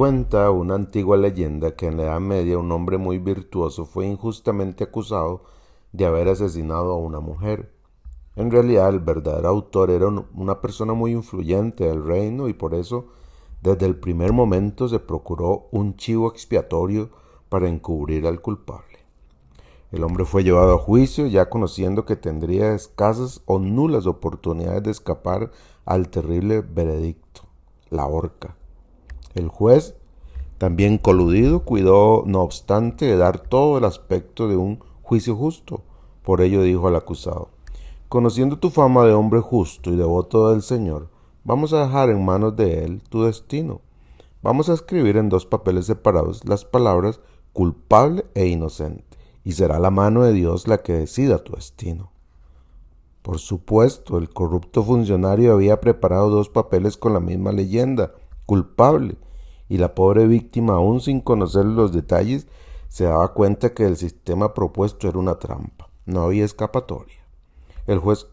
Cuenta una antigua leyenda que en la Edad Media un hombre muy virtuoso fue injustamente acusado de haber asesinado a una mujer. En realidad el verdadero autor era una persona muy influyente del reino y por eso desde el primer momento se procuró un chivo expiatorio para encubrir al culpable. El hombre fue llevado a juicio ya conociendo que tendría escasas o nulas oportunidades de escapar al terrible veredicto, la horca. El juez, también coludido, cuidó, no obstante, de dar todo el aspecto de un juicio justo. Por ello dijo al acusado, Conociendo tu fama de hombre justo y devoto del Señor, vamos a dejar en manos de Él tu destino. Vamos a escribir en dos papeles separados las palabras culpable e inocente, y será la mano de Dios la que decida tu destino. Por supuesto, el corrupto funcionario había preparado dos papeles con la misma leyenda, culpable, y la pobre víctima, aún sin conocer los detalles, se daba cuenta que el sistema propuesto era una trampa. No había escapatoria. El juez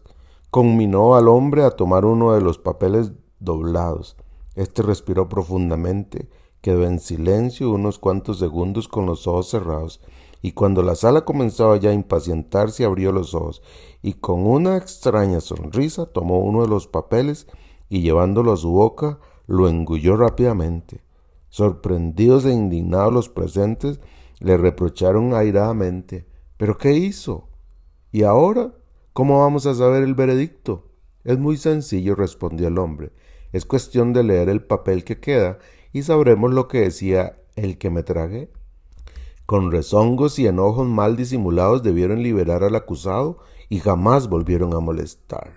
conminó al hombre a tomar uno de los papeles doblados. Este respiró profundamente, quedó en silencio unos cuantos segundos con los ojos cerrados, y cuando la sala comenzaba ya a impacientarse abrió los ojos, y con una extraña sonrisa tomó uno de los papeles y llevándolo a su boca lo engulló rápidamente. Sorprendidos e indignados los presentes le reprocharon airadamente ¿Pero qué hizo? ¿Y ahora? ¿Cómo vamos a saber el veredicto? Es muy sencillo, respondió el hombre. Es cuestión de leer el papel que queda y sabremos lo que decía el que me tragué. Con rezongos y enojos mal disimulados debieron liberar al acusado y jamás volvieron a molestar.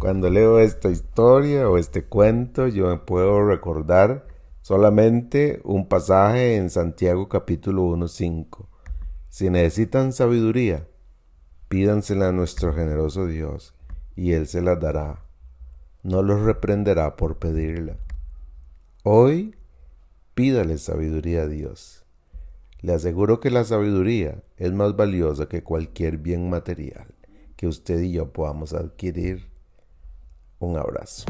Cuando leo esta historia o este cuento, yo puedo recordar solamente un pasaje en Santiago capítulo 1.5. Si necesitan sabiduría, pídansela a nuestro generoso Dios, y Él se la dará. No los reprenderá por pedirla. Hoy pídale sabiduría a Dios. Le aseguro que la sabiduría es más valiosa que cualquier bien material que usted y yo podamos adquirir un abrazo.